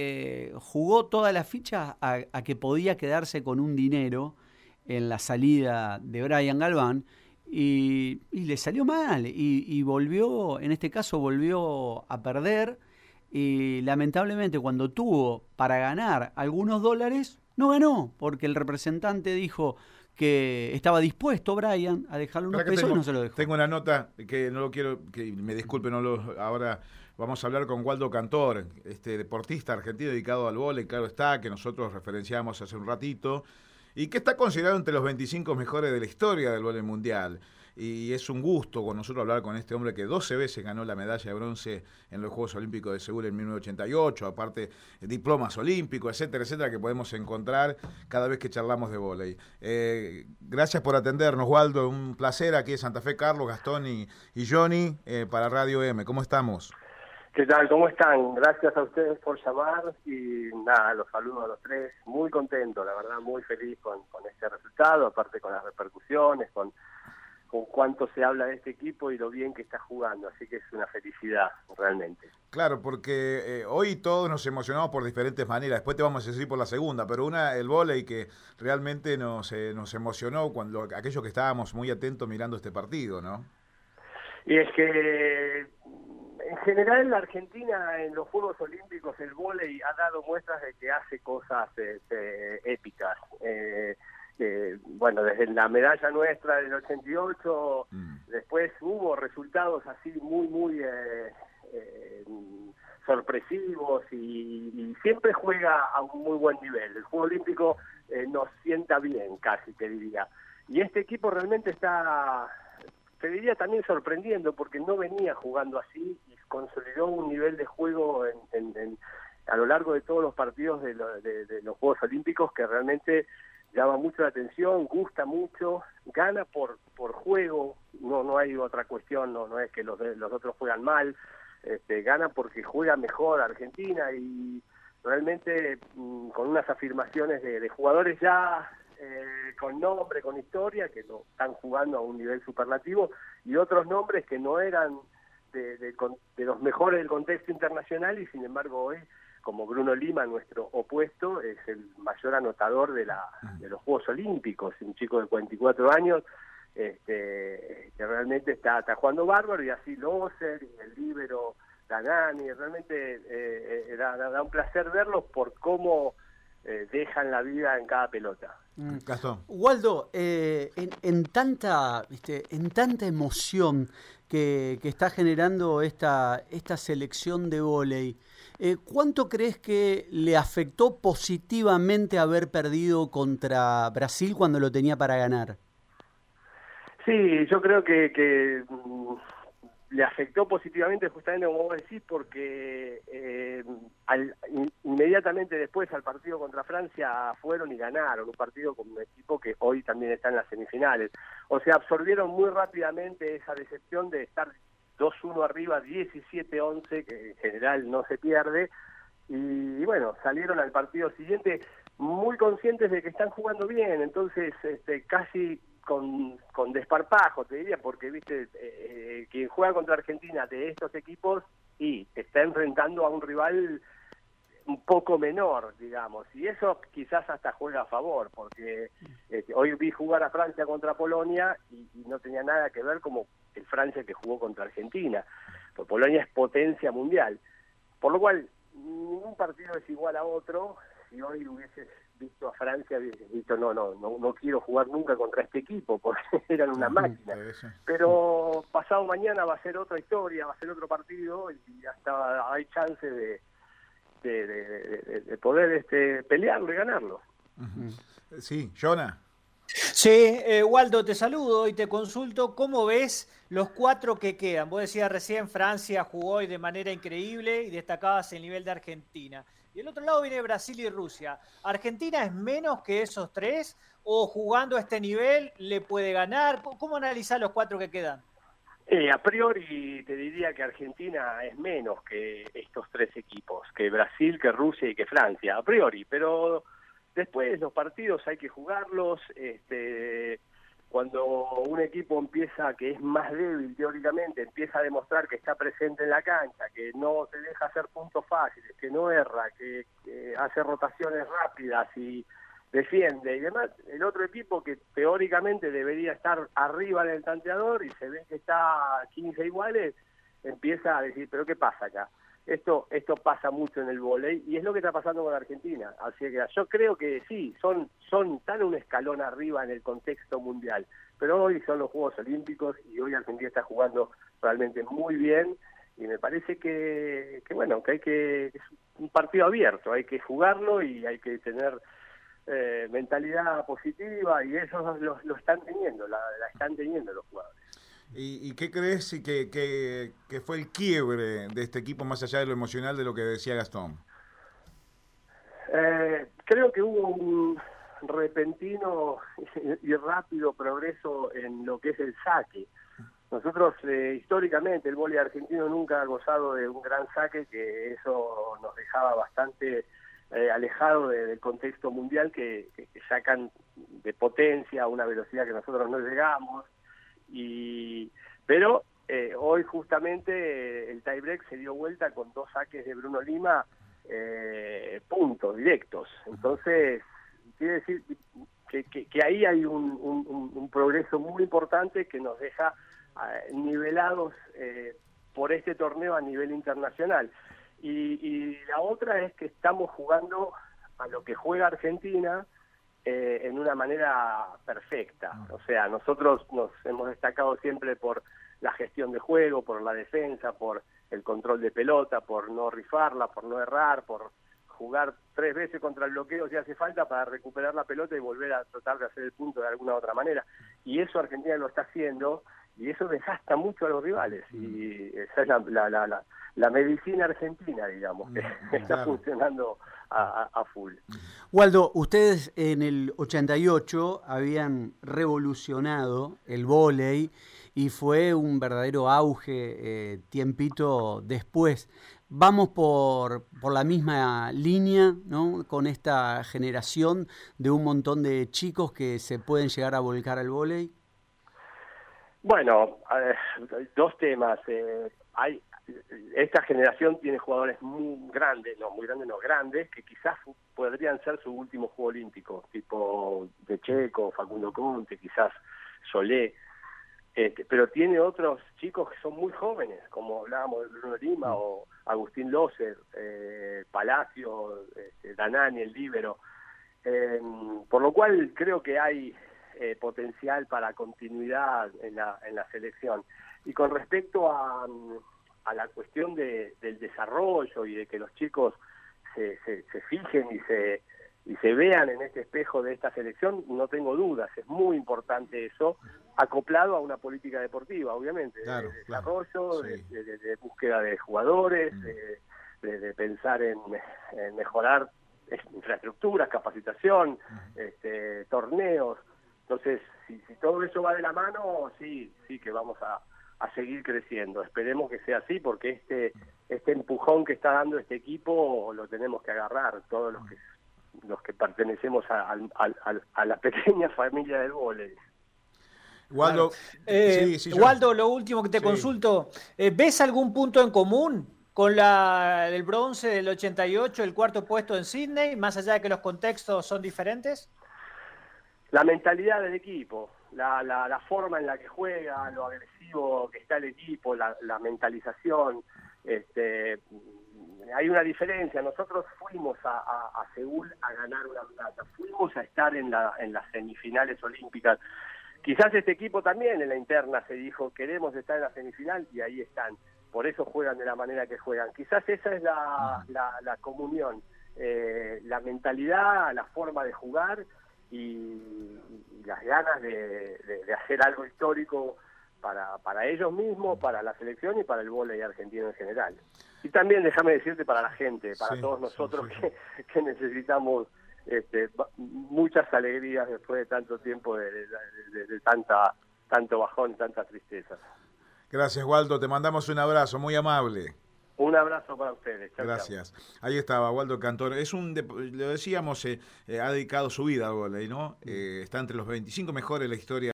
eh, jugó toda la ficha a, que podía quedarse con un dinero en la salida de Brian Galván y, le salió mal y, volvió, en este caso volvió a perder y lamentablemente cuando tuvo para ganar algunos dólares, no ganó porque el representante dijo que estaba dispuesto Brian a dejarle unos pesos y no se lo dejó. Tengo una nota que no lo quiero, que me disculpe, no lo, ahora vamos a hablar con Waldo Cantor, este deportista argentino dedicado al vóley, claro está, que nosotros referenciamos hace un ratito, y que está considerado entre los 25 mejores de la historia del vóley mundial y es un gusto con nosotros hablar con este hombre que 12 veces ganó la medalla de bronce en los Juegos Olímpicos de Seúl en 1988, aparte diplomas olímpicos, etcétera, etcétera, que podemos encontrar cada vez que charlamos de vóley. Eh, gracias por atendernos, Waldo, un placer aquí de Santa Fe, Carlos, Gastón y, Johnny eh, para Radio M. ¿Cómo estamos? ¿Qué tal? ¿Cómo están? Gracias a ustedes por llamar y nada, los saludo a los tres. Muy contento, la verdad, muy feliz con, con este resultado, aparte con las repercusiones, con con cuánto se habla de este equipo y lo bien que está jugando, así que es una felicidad realmente. Claro, porque eh, hoy todos nos emocionamos por diferentes maneras, después te vamos a decir por la segunda, pero una, el volei que realmente nos, eh, nos emocionó cuando aquellos que estábamos muy atentos mirando este partido, ¿no? Y es que en general la Argentina en los Juegos Olímpicos el volei ha dado muestras de que hace cosas este, épicas. Eh, bueno, desde la medalla nuestra del 88, mm. después hubo resultados así muy, muy eh, eh, sorpresivos y, siempre juega a un muy buen nivel. El Juego Olímpico eh, nos sienta bien, casi te diría. Y este equipo realmente está, te diría también sorprendiendo, porque no venía jugando así y consolidó un nivel de juego en, a lo largo de todos los partidos de, de los Juegos Olímpicos que realmente llama mucho la atención, gusta mucho, gana por por juego, no no hay otra cuestión, no no es que los los otros juegan mal, este, gana porque juega mejor Argentina y realmente mm, con unas afirmaciones de, jugadores ya eh, con nombre, con historia, que lo están jugando a un nivel superlativo, y otros nombres que no eran de, de, de los mejores del contexto internacional y sin embargo hoy como Bruno Lima, nuestro opuesto, es el mayor anotador de, la, de los Juegos Olímpicos, un chico de 44 años este, que realmente está, está jugando bárbaro, y así Loser, y el líbero Danani, realmente eh, eh da, un placer verlos por cómo eh, dejan la vida en cada pelota. Mm. Waldo, eh, en, tanta, en tanta emoción que, que, está generando esta, esta selección de vóley, eh, ¿Cuánto crees que le afectó positivamente haber perdido contra Brasil cuando lo tenía para ganar? Sí, yo creo que, mm, le afectó positivamente justamente como vos decís porque eh, inmediatamente después al partido contra Francia fueron y ganaron un partido con un equipo que hoy también está en las semifinales o sea absorbieron muy rápidamente esa decepción de estar 2-1 arriba, 17-11, que en general no se pierde. Y, bueno, salieron al partido siguiente muy conscientes de que están jugando bien, entonces este, casi con, con desparpajo, te diría, porque viste, eh, eh, quien juega contra Argentina de estos equipos y está enfrentando a un rival un poco menor, digamos, y eso quizás hasta juega a favor, porque este, hoy vi jugar a Francia contra Polonia y, y, no tenía nada que ver como el Francia que jugó contra Argentina, porque Polonia es potencia mundial, por lo cual ningún partido es igual a otro, si hoy hubieses visto a Francia, hubieses dicho, no, no, no, no quiero jugar nunca contra este equipo, porque eran una máquina. Pero pasado mañana va a ser otra historia, va a ser otro partido y hasta hay chance de, de, poder este, pelearlo y ganarlo. Sí, Jonah. Sí, eh, Waldo, te saludo y te consulto. ¿Cómo ves los cuatro que quedan? Vos decías recién Francia jugó hoy de manera increíble y destacabas el nivel de Argentina. Y el otro lado viene Brasil y Rusia. ¿Argentina es menos que esos tres? ¿O jugando a este nivel le puede ganar? ¿Cómo analizar los cuatro que quedan? Eh, a priori te diría que Argentina es menos que estos tres equipos, que Brasil, que Rusia y que Francia, a priori, pero Después los partidos hay que jugarlos, este, cuando un equipo empieza, que es más débil teóricamente, empieza a demostrar que está presente en la cancha, que no se deja hacer puntos fáciles, que no erra, que, hace rotaciones rápidas y defiende y demás, el otro equipo que teóricamente debería estar arriba del tanteador y se ve que está 15 iguales, empieza a decir, pero ¿qué pasa acá? Esto, esto pasa mucho en el volei y es lo que está pasando con Argentina. Así que yo creo que sí, son, son tan un escalón arriba en el contexto mundial. Pero hoy son los Juegos Olímpicos y hoy Argentina está jugando realmente muy bien y me parece que, que bueno, que hay que, es un partido abierto, hay que jugarlo y hay que tener eh, mentalidad positiva y eso lo, lo están teniendo, la, la están teniendo los jugadores. ¿Y, qué crees que, que, fue el quiebre de este equipo más allá de lo emocional de lo que decía Gastón? Eh, creo que hubo un repentino y rápido progreso en lo que es el saque. Nosotros eh, históricamente el vóley argentino nunca ha gozado de un gran saque, que eso nos dejaba bastante eh, alejado del contexto mundial, que, que, sacan de potencia a una velocidad que nosotros no llegamos y pero eh, hoy justamente eh, el tiebreak se dio vuelta con dos saques de Bruno Lima eh, puntos directos. Entonces quiere decir que, que, ahí hay un, un, progreso muy importante que nos deja nivelados por este torneo a nivel internacional. Y, y la otra es que estamos jugando a lo que juega Argentina eh, en una manera perfecta. Ah. O sea, nosotros nos hemos destacado siempre por la gestión de juego, por la defensa, por el control de pelota, por no rifarla, por no errar, por jugar tres veces contra el bloqueo si hace falta para recuperar la pelota y volver a tratar de hacer el punto de alguna otra manera. Y eso Argentina lo está haciendo y eso desgasta mucho a los rivales. Y esa es la, la, la, la medicina argentina, digamos, que mm, está funcionando a, full. Waldo, ustedes en el 88 habían revolucionado el vóley y fue un verdadero auge eh, tiempito después. Vamos por, por la misma línea, ¿no? Con esta generación de un montón de chicos que se pueden llegar a volcar al vóley. Bueno, dos temas. Eh, hay esta generación tiene jugadores muy grandes, no muy grandes, no grandes, que quizás podrían ser su último juego olímpico, tipo de Checo, Facundo Conte, quizás Solé. Este, pero tiene otros chicos que son muy jóvenes, como hablábamos de Bruno Lima o Agustín Loser, eh, Palacio, este, Danani, el Líbero. Eh, por lo cual creo que hay eh, potencial para continuidad en la, en la selección. Y con respecto a, a la cuestión de, del desarrollo y de que los chicos se, se, fijen y se, y se vean en este espejo de esta selección, no tengo dudas, es muy importante eso, acoplado a una política deportiva, obviamente, de, desarrollo, de, búsqueda de jugadores, mm. de, pensar en, mejorar infraestructuras, capacitación, mm. este, torneos. Entonces, si, si todo eso va de la mano, sí, sí que vamos a, a seguir creciendo. Esperemos que sea así porque este este empujón que está dando este equipo lo tenemos que agarrar todos los que los que pertenecemos a, a, la pequeña familia del vóley. Waldo, eh, Waldo, lo último que te consulto, eh, ¿ves algún punto en común con la del bronce del 88, el cuarto puesto en Sydney, más allá de que los contextos son diferentes? La mentalidad del equipo, la, la, la forma en la que juega, lo agresivo que está el equipo, la, la mentalización. Este, hay una diferencia. Nosotros fuimos a, a, a, Seúl a ganar una plata, fuimos a estar en, la, en las semifinales olímpicas. Quizás este equipo también en la interna se dijo, queremos estar en la semifinal y ahí están. Por eso juegan de la manera que juegan. Quizás esa es la, la, la comunión, eh, la mentalidad, la forma de jugar y, las ganas de, hacer algo histórico para, para ellos mismos, para la selección y para el voleibol argentino en general. Y también, déjame decirte, para la gente, para todos nosotros Que, necesitamos este, muchas alegrías después de tanto tiempo de, de, tanta tanto bajón, tanta tristeza. Gracias, Waldo. Te mandamos un abrazo muy amable. Un abrazo para ustedes. Gracias. Ahí estaba Waldo Cantor. Es un, lo decíamos, eh, eh, ha dedicado su vida al volei, ¿no? Eh, está entre los 25 mejores de la historia.